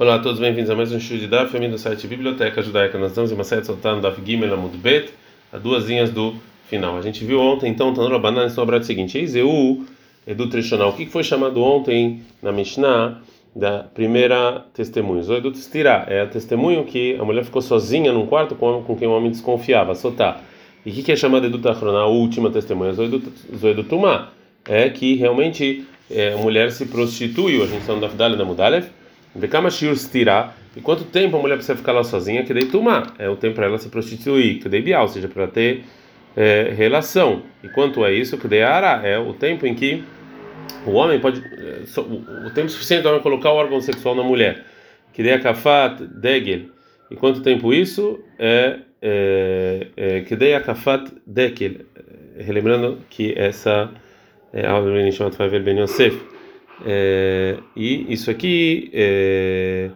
Olá a todos, bem-vindos a mais um show de Daf, do site Biblioteca Judaica. Nós estamos em uma série soltando Daf Gimel Amud Bet, a duas linhas do final. A gente viu ontem, então, Tanur Abanan, no abraço seguinte, Eizeu, Edu Trishonal. O que foi chamado ontem na Mishnah da primeira testemunho? Zoedu Tistira, é o testemunho que a mulher ficou sozinha num quarto com, com quem o homem desconfiava, Sotá. E o que, é chamado Edu Tachrona, a última testemunha? Zoedu Tumá, é que realmente é, a mulher se prostituiu, a gente está no Daf da Mudalev, Vekama shiur stira. E quanto tempo a mulher precisa ficar lá sozinha? Que dei tumar. É o tempo para ela se prostituir. Que dei bial, ou seja, para ter é, relação. E quanto é isso? Que dei ara. É o tempo em que o homem pode. É, o tempo suficiente para colocar o órgão sexual na mulher. Que dei a kafat degel. E quanto tempo isso? É. é, é que dei a kafat degel. Relembrando que essa. É, a chamada Favel Ben Yosef é, e isso aqui é,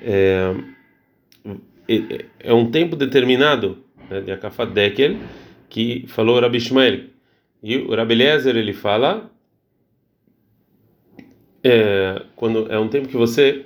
é, é, é um tempo determinado né, de Akafat Dekel que falou Rabi Ishmael. E o Rabi Eliezer ele fala é, quando é um tempo que você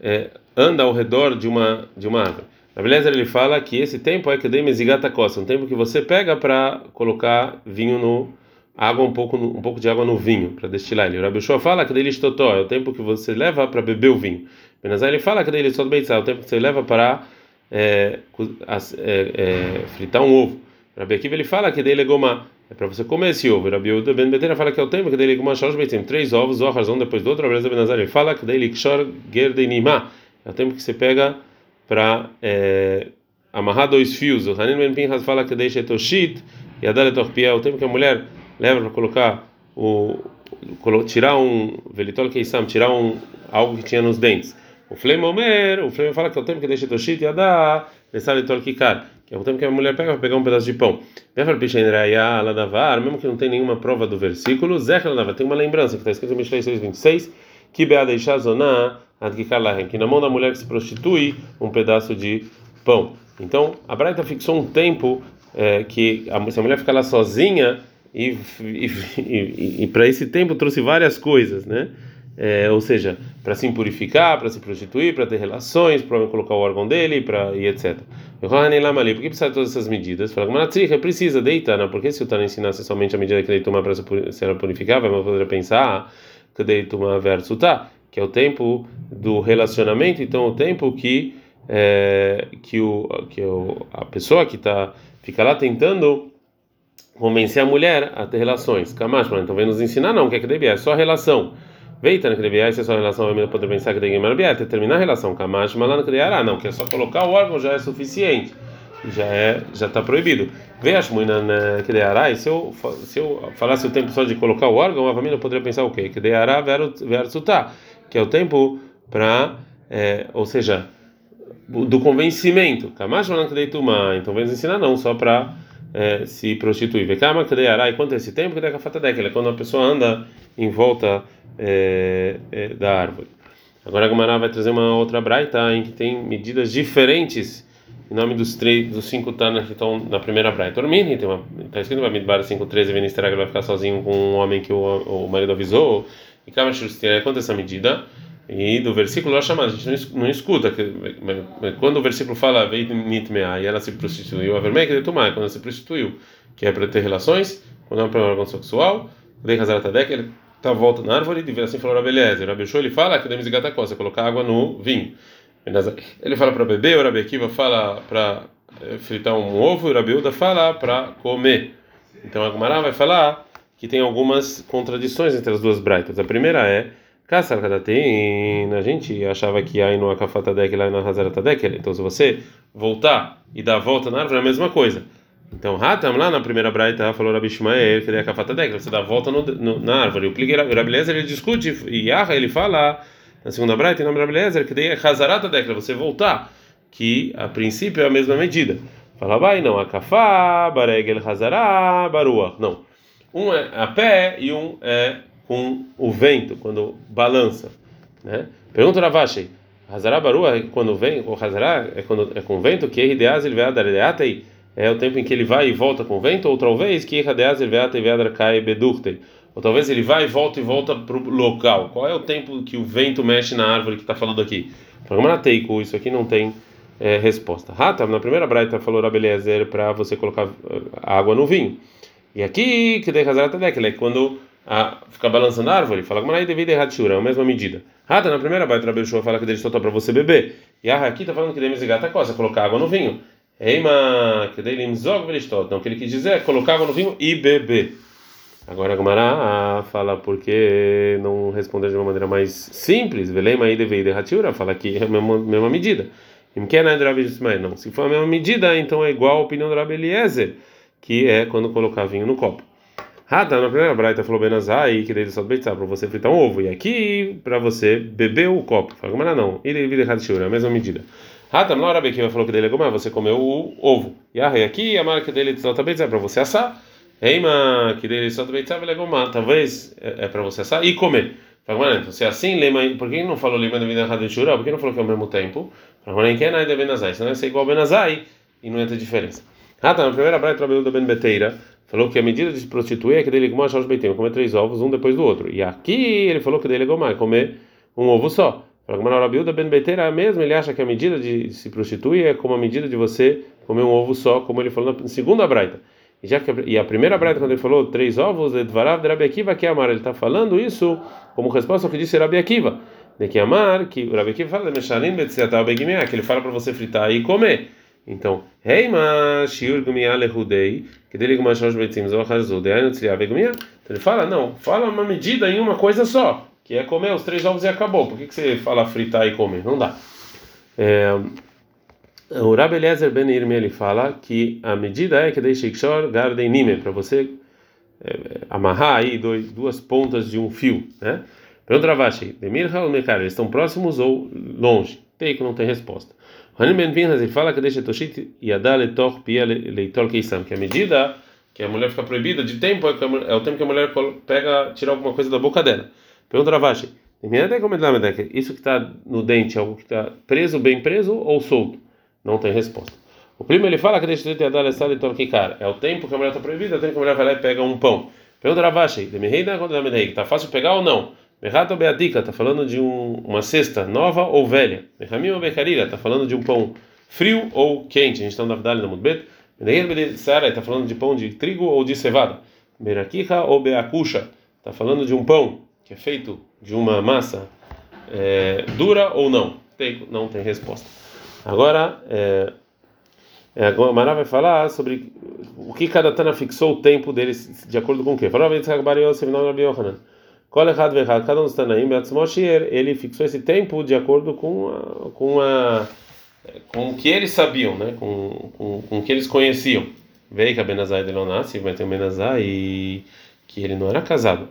é, anda ao redor de uma de uma árvore. Rabi Eliezer ele fala que esse tempo é que dei mesigata costa, um tempo que você pega para colocar vinho no água um pouco um pouco de água no vinho para destilar ele. O Shua fala que dele estotó é o tempo que você leva para beber o vinho. Benazai ele fala que dele só é o tempo que você leva para é, é, é, fritar um ovo. Rabi Akiva ele fala que dele é goma é para você comer esse ovo. Rabi Uda Ben Betera fala que é o tempo que dele é goma shalosh beitzim três ovos ou razão depois do outro. Rabi Benazai ele fala que dele kshor gerdeinima é o tempo que você pega para é, amarrar dois fios. O Hanin Ben Pinhas fala que deixa etoshit e a dar é o tempo que a mulher leva para colocar o tirar um velitol keisam, tirar um algo que tinha nos dentes. O flame omer, o flame fala que é o tempo que deixa toshit dá velitol kikar, que é o tempo que a mulher pega para pegar um pedaço de pão. Mesmo que não tem nenhuma prova do versículo, tem uma lembrança que está escrito em Mishlei 6:26, que que na mão da mulher que se prostitui um pedaço de pão. Então, a Braita fixou um tempo é, que a, se a mulher ficar lá sozinha e, e, e, para esse tempo trouxe várias coisas, né? É, ou seja, para se impurificar, para se prostituir, para ter relações, para colocar o órgão dele, para e etc. Por que precisa de todas essas medidas? Fala, mas precisa deitar, né? Porque se o Tana ensinasse somente a medida que ele toma para se ela purificar, vai poder pensar que ele toma verso tá, que é o tempo do relacionamento, então o tempo que é, que o que o, a pessoa que está fica lá tentando convencer a mulher a ter relações. Kamash, então vem nos ensinar não, que é que deve é só relação. Veita que deve se é só relação, vai poder pensar que que terminar a relação. Kamash, que ah, não, que é só colocar o órgão já é suficiente. Já é, já está proibido. Veja, muinan que deará, e se eu se eu falasse o tempo só de colocar o órgão, a família poderia pensar o quê? Versus tá, que é o tempo para, é, ou seja, do convencimento. Kamash, deituma, então vem nos ensinar não, só para é, se prostituir. Vekama e quanto é esse tempo? Que é quando a pessoa anda em volta é, é, da árvore. Agora a Gamara vai trazer uma outra braita em que tem medidas diferentes em nome dos três, dos cinco tanas que estão na primeira braita. Dormindo, tem uma, está escrito no Bamidbar 5.13, Venisterag vai ficar sozinho com um homem que o, o marido avisou. E Kama quanto é essa medida? E do versículo lá chamado, a gente não, escuta. Que, quando o versículo fala veio nitmea e ela se prostituiu, a vermelha que tomar quando ela se prostituiu, que é para ter relações, quando é um órgão sexual, casar que ele está volta na árvore, e assim falou Eliezer. Rabi ele fala que demos gata costa, colocar água no vinho. Ele fala para beber, o Rabi Akiva fala para eh, fritar um ovo, e o Rabi Uda fala para comer. Então a Gumara vai falar que tem algumas contradições entre as duas braitas. A primeira é Kassar Kadatin, a gente achava que aí no Akafatadek lá na Hazaratadek, então se você voltar e dar a volta na árvore é a mesma coisa. Então, Hatam lá na primeira braita falou Rabi Shmael que é Akafatadek, você dá a volta no, no, na árvore. O Pligue Rabilezer ele discute e Yaha ele fala na segunda braita em nome de Rabilezer que daí é Hazaratadek, você voltar, que a princípio é a mesma medida. Fala, vai, não, Akafá, Baregel Hazará, Baruah. Não. Um é a pé e um é com o vento, quando balança. Né? Pergunta Ravashi, Hazará Barua, quando vem, o Hazará é, quando, é com vento, que Erdeaz ele dar é o tempo em que ele vai e volta com vento, ou talvez que Erdeaz ele vai dar cai bedurtei, Ou talvez ele vai e volta e volta para o local. Qual é o tempo que o vento mexe na árvore que está falando aqui? Programa Teiko, isso aqui não tem é, resposta. Rata, na primeira braita falou Rabeliezer para você colocar eh, água no vinho. E aqui, que de Hazaratalek, é quando a, fica balançando a árvore, fala como aí devido errar é a mesma medida. Rata, na primeira braita Rabelishua fala que dele soltar para você beber. E a aqui está falando que deve gata coisa, colocar água no vinho. Eima, que dele imzog velistot. Então, o que ele quis dizer é colocar água no vinho e beber. Agora a Gamara fala porque não responder de uma maneira mais simples. Velema aí deve ir fala que é a mesma, mesma medida. Não, se for a mesma medida, então é igual a opinião do Rabi Eliezer, que é quando colocar vinho no copo. Rata, na primeira braita falou Benazai, que dele só beitar para você fritar um ovo. E aqui, para você beber o copo. Fala, Gamara não, ele deve ir é a mesma medida. Rata, na hora que falou que dele é gomar, você comeu o ovo. E aqui a marca dele só também é para você assar. Eima, que dele só também sabe gomar. Talvez é, é para você assar e comer. Fala, se é assim, lema, por que não falou lema de vida errada de Por que não falou que é ao mesmo tempo? Fala, que é nada de Benazai. Senão ia ser igual Benazai e não ter diferença. Rata, na primeira braita, trabalhou da Ben Beteira. Falou que a medida de se prostituir é que dele gomar, Jorge Beitem, comer três ovos, um depois do outro. E aqui ele falou que dele gomar, comer um ovo só. Agora, a Biúda Ben Beiteira é a mesma, ele acha que a medida de se prostituir é como a medida de você comer um ovo só, como ele falou na segunda braita. E, já que, e a primeira braita, quando ele falou três ovos, Edvarav de Rabi Akiva que amar, ele está falando isso como resposta ao que disse Rabi Akiva. De que amar, que o Rabi Akiva fala, que ele fala para você fritar e comer. Então, Heima Shiur Gumia Lehudei, que dele Gumashosh Betzim Zohazud, Então ele fala, não, fala uma medida em uma coisa só que é comer os três ovos e acabou. Por que, que você fala fritar e comer? Não dá. É, o Rabbi Eliezer Ben Irmi ele fala que a medida é que deixa Ikshor Garden Nime, para você é, amarrar aí dois, duas pontas de um fio, né? Pergunta Ravashi, Demir ou Mekar, eles estão próximos ou longe? Teiko não tem resposta. Hanim Ben Pinhas ele fala que deixa Toshit Yadá Letor Pia Leitor Keisam, que a medida que a mulher fica proibida de tempo é, é o tempo que a mulher pega, tira alguma coisa da boca dela. Pergunta Ravashi. Isso que está no dente é algo que está preso, bem preso ou solto? Não tem resposta. O primo ele fala que deixa de dar essa cara. É o tempo que a mulher está proibida, é o tempo que a mulher vai lá e pega um pão. Pergunta Ravashi. Está fácil pegar ou não? Merrato Beatica está falando de um, uma cesta nova ou velha. Merramim ou Becarira está falando de um pão frio ou quente. A gente está no Davdali na Mudbet. Sara está falando de pão de trigo ou de cevada. Merakiha ou Beacucha está falando de um pão que é feito de uma massa é, dura ou não? Tem, não tem resposta. Agora, é, é, a Mará vai falar sobre o que cada Tana fixou o tempo deles de acordo com o quê? Falou Cada um dos Tanaim, ele fixou esse tempo de acordo com a, com a com o que eles sabiam, né? com, com, com o que eles conheciam. Veio que a Benazai de Lonassi, vai ter um Benazai e que ele não era casado.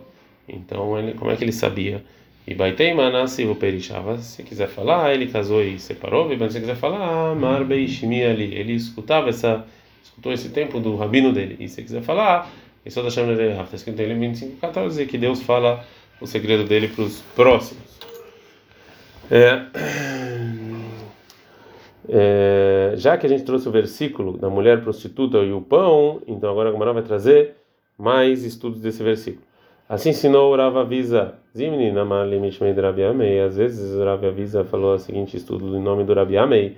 Então, ele, como é que ele sabia? E Baiteima nasceu perishava. Se quiser falar, ele casou e separou. Mas se quiser falar, Mar Beishmi ali. Ele escutava essa, escutou esse tempo do rabino dele. E se quiser falar, ele só chamando de Rafa. Escrito em 25, 14 que Deus fala o segredo dele para os próximos. É, é, já que a gente trouxe o versículo da mulher prostituta e o pão, então agora a Gamara vai trazer mais estudos desse versículo. Assim ensinou o Rav Avisa, Zimni Namali Mishmei de Rabi Amei. Às vezes Rav Avisa falou o seguinte estudo em nome do Rabi Amei,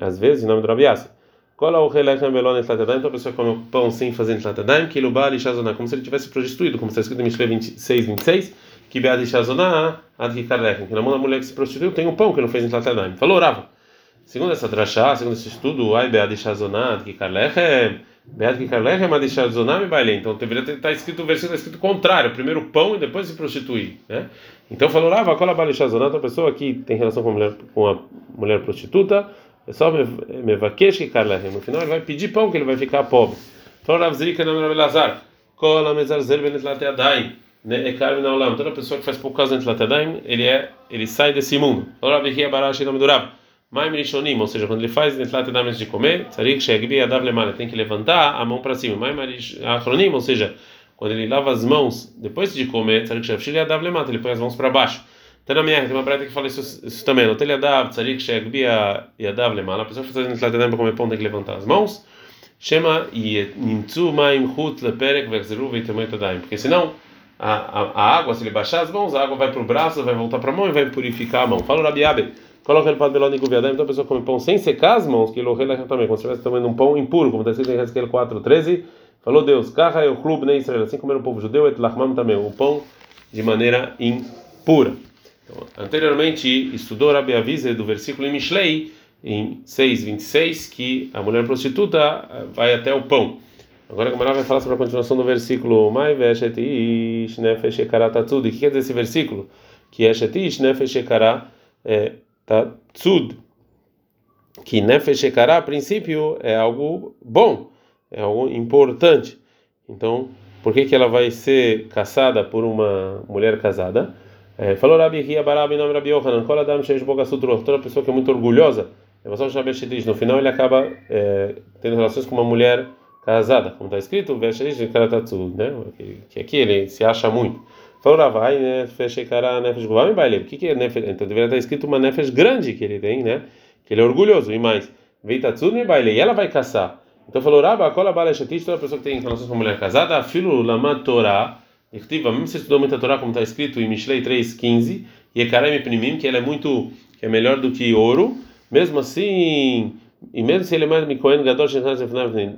às vezes em nome do Rabi Yassi. Cola o relechem belon etlatadaim, então a pessoa come o pão sem fazer etlatadaim, que lixazoná, como se ele tivesse prostituído, como está escrito em Mishle 26, 26, que bead lixazoná, ad kikarlechem, que na mão da mulher que se prostituiu tem um pão que não fez etlatadaim. Falou Rava. Segundo essa drachá, segundo esse estudo, ai bead lixazoná, ad kikarlechem, então deveria estar tá escrito o versículo tá escrito contrário, primeiro o pão e depois se prostituir, né? Então falou vai cola balixazonata, a pessoa que tem relação com a mulher, com a mulher prostituta, é só mevakesh que karlehem. No final ele vai pedir pão que ele vai ficar pobre. Zrika não Rav Lazar, cola mezarzel benetlateadai, né? É. Toda pessoa que faz pouco caso entre ele é, ele sai desse mundo. Rishonim, ou seja, quando ele faz Netlat Edames de comer, Tzarik tem que levantar a mão para cima. Achronim, ou seja, quando ele lava as mãos depois de comer, ele põe as mãos para baixo. Na minha, tem uma breta que fala isso, isso também. No Telhadav, Tzarik Shegbi Adav Lemala, a pessoa que faz Netlat Edames para comer pão tem que levantar as mãos. Shema Nimtzu Maim Chut Leperek Vexeru Veitemoit Adaim, porque senão a, a, a, água, se ele baixar as mãos, a água vai para o braço, vai voltar para a mão e vai purificar a mão. Fala o Rabiabe, coloca ele para e guviadam, então a pessoa come pão sem secar as mãos, que ele orrela também, como se estivesse tomando um pão impuro, como está escrito em Ezequiel 4:13. Falou Deus, carra o clube nem Israel, assim como era o povo judeu, et lachmam também, o pão de maneira impura. Então, anteriormente estudou Rabi do versículo em Mishlei, em 6:26, que a mulher prostituta vai até o pão. Agora a Gamara vai falar sobre a continuação do versículo Mai veshet ish tatsud. O que quer dizer esse versículo? Que eshet ish nefesh tatsud. Que nefesh a princípio, é algo bom, é algo importante. Então, por que que ela vai ser caçada por uma mulher casada? É, falou Rabi Ria Barabi nome Rabi Yohanan, Kol Adam Sheish Bogasutro, toda pessoa que é muito orgulhosa, no final ele acaba é, tendo relações com uma mulher casada, como está escrito, né? Que aqui ele se acha muito. Falou Ravai, né? Fechei cara Nefesh Guvami Baile. O que que é Nefesh? Então deveria estar escrito uma Nefesh grande que ele tem, né? Que ele é orgulhoso. E mais, Veitatsu ne Baile. E ela vai caçar. Então falou Rabba, Kola Bala Shatish, toda pessoa que tem relações com uma mulher casada, Filo Lama Irtiva, mesmo se estudou muita Torá, como está escrito em Mishlei 3,15, e Ekarem Pnimim, que ela é muito, que é melhor do que ouro, mesmo assim e mesmo se ele é mais Mikoen Gadol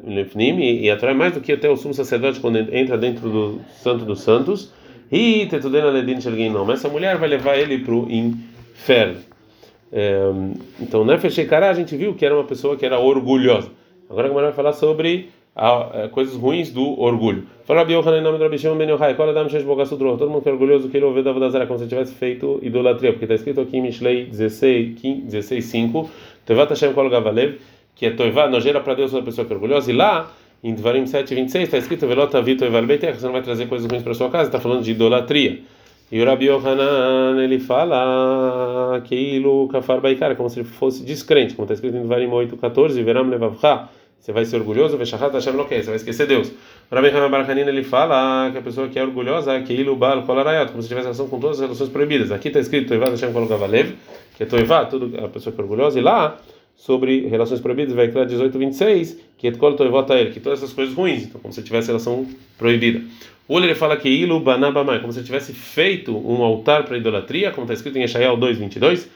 Lefnim, e atrai mais do que até o sumo sacerdote quando entra dentro do Santo dos Santos, e Tetudena Ledin Shelginom, essa mulher vai levar ele para o inferno. É, então, Nefesh Shekara, a gente viu que era uma pessoa que era orgulhosa. Agora a vai falar sobre coisas ruins do orgulho. Fala Bogasudro, todo mundo que é orgulhoso que ele ouviu da Vodazara, como se tivesse feito idolatria, porque está escrito aqui em Mishlei 16, 16 5, Tevat Hashem Kol Gavalev, que é Toivá, nojeira para Deus, uma pessoa que é orgulhosa, e lá, em Dvarim 7, 26, está escrito Velot Avit Toivar Beitech, você não vai trazer coisas ruins para sua casa, está falando de idolatria. E o Rabi Yohanan, ele fala que Ilu Kafar Baikara, como se ele fosse descrente, como está escrito em Dvarim 8, 14, Veram Levavcha, você vai ser orgulhoso, você vai esquecer Deus. O Rabi Hanan Barakanina, ele fala que a pessoa que é orgulhosa, que como se tivesse relação com todas as relações proibidas. Aqui está escrito Toivat Hashem Kologavalev, que é Toivá, tudo a pessoa que é orgulhosa, e lá sobre relações proibidas, vai criar 18, 26, que é Toivota ele, que todas essas coisas ruins, então como se tivesse relação proibida. O ele fala que Ilu Banabamai, como se tivesse feito um altar para idolatria, como está escrito em Eshael 2, 22,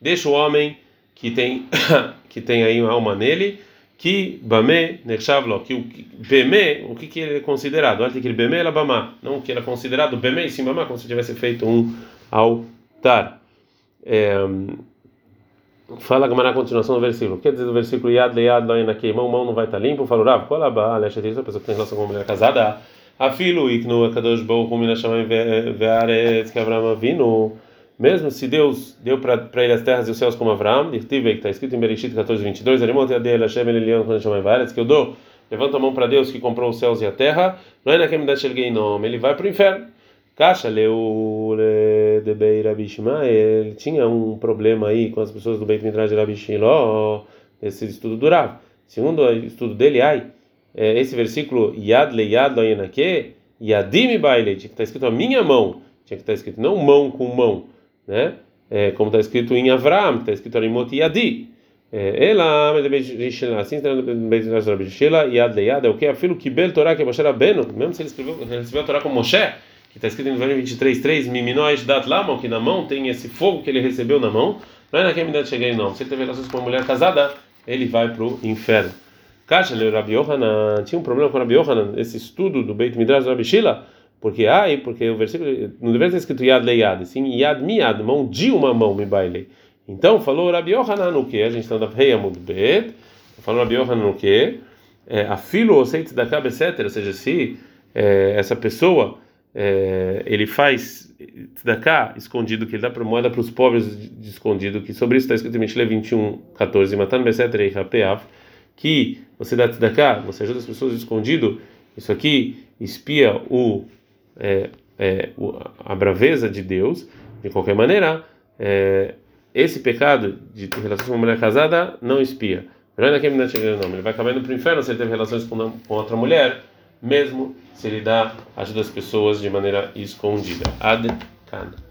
deixa o homem que tem que tem aí uma alma nele que bame nechavlo que o beme o que que ele é considerado? Antes que ele beme ela bama. Não que era considerado beme e sim bama como se tivesse feito um altar. É, fala a continuação do versículo. Quer dizer do versículo yad leyad loina que mão não vai estar limpo? Falou rav qual a diz a pessoa que tem relação com uma mulher casada. Afilo iknu akadosh baruch hu min hashamayim ve'aretz que Avraham avinu mesmo se Deus deu para ele as terras e os céus como Abraão, que está escrito em Bereshit 14, 22, que eu dou, levanta a mão para Deus que comprou os céus e a terra, não é naquele nome, ele vai para o inferno. Caixa leu de Beira ele tinha um problema aí com as pessoas do Beit Midrash de Rabi esse estudo durava. Segundo o estudo dele, ai, é, esse versículo Yad le Yad lo Yadim baile, que está escrito a minha mão, tinha que estar escrito não mão com mão né? É, como está escrito em Avram, está escrito Arimot Yadi. É, ela, assim Shela, Yad Leyad, é o que? Afilo Kibel Torah que Moshe Rabbeinu, mesmo se ele escreveu, ele recebeu a Torá com Moshe, que está escrito em Deuteronômio 23:3, Miminois Dat Lama, que na mão tem esse fogo que ele recebeu na mão, não é naquele me cheguei não. Se ele teve relações com uma mulher casada, ele vai para o inferno. Kasha, Rabi Yohanan, tinha um problema com Rabi Yohanan, esse estudo do Beit Midrash Rabbi Shila, porque ai, porque o versículo não deveria ter escrito yad leiad, sim yad miad, mão de uma mão me baile. Então falou Rabi Yohanan no que? A gente está na Rei Amud Bet. Falou Rabi Yohanan no que? É, a filo da cabeça, ou seja, se é, essa pessoa é, ele faz tzedakah escondido, que ele dá para moeda para os pobres de escondido, que sobre isso está escrito em Mishle 21, 14, matando beseter e rapeav, que você dá tzedakah, você ajuda as pessoas escondido, isso aqui espia o é, é, a braveza de Deus, de qualquer maneira, é, esse pecado de relação com uma mulher casada não espia. Ele vai indo para o inferno se ele teve relações com, com outra mulher, mesmo se ele dá ajuda às pessoas de maneira escondida. Ad -kan.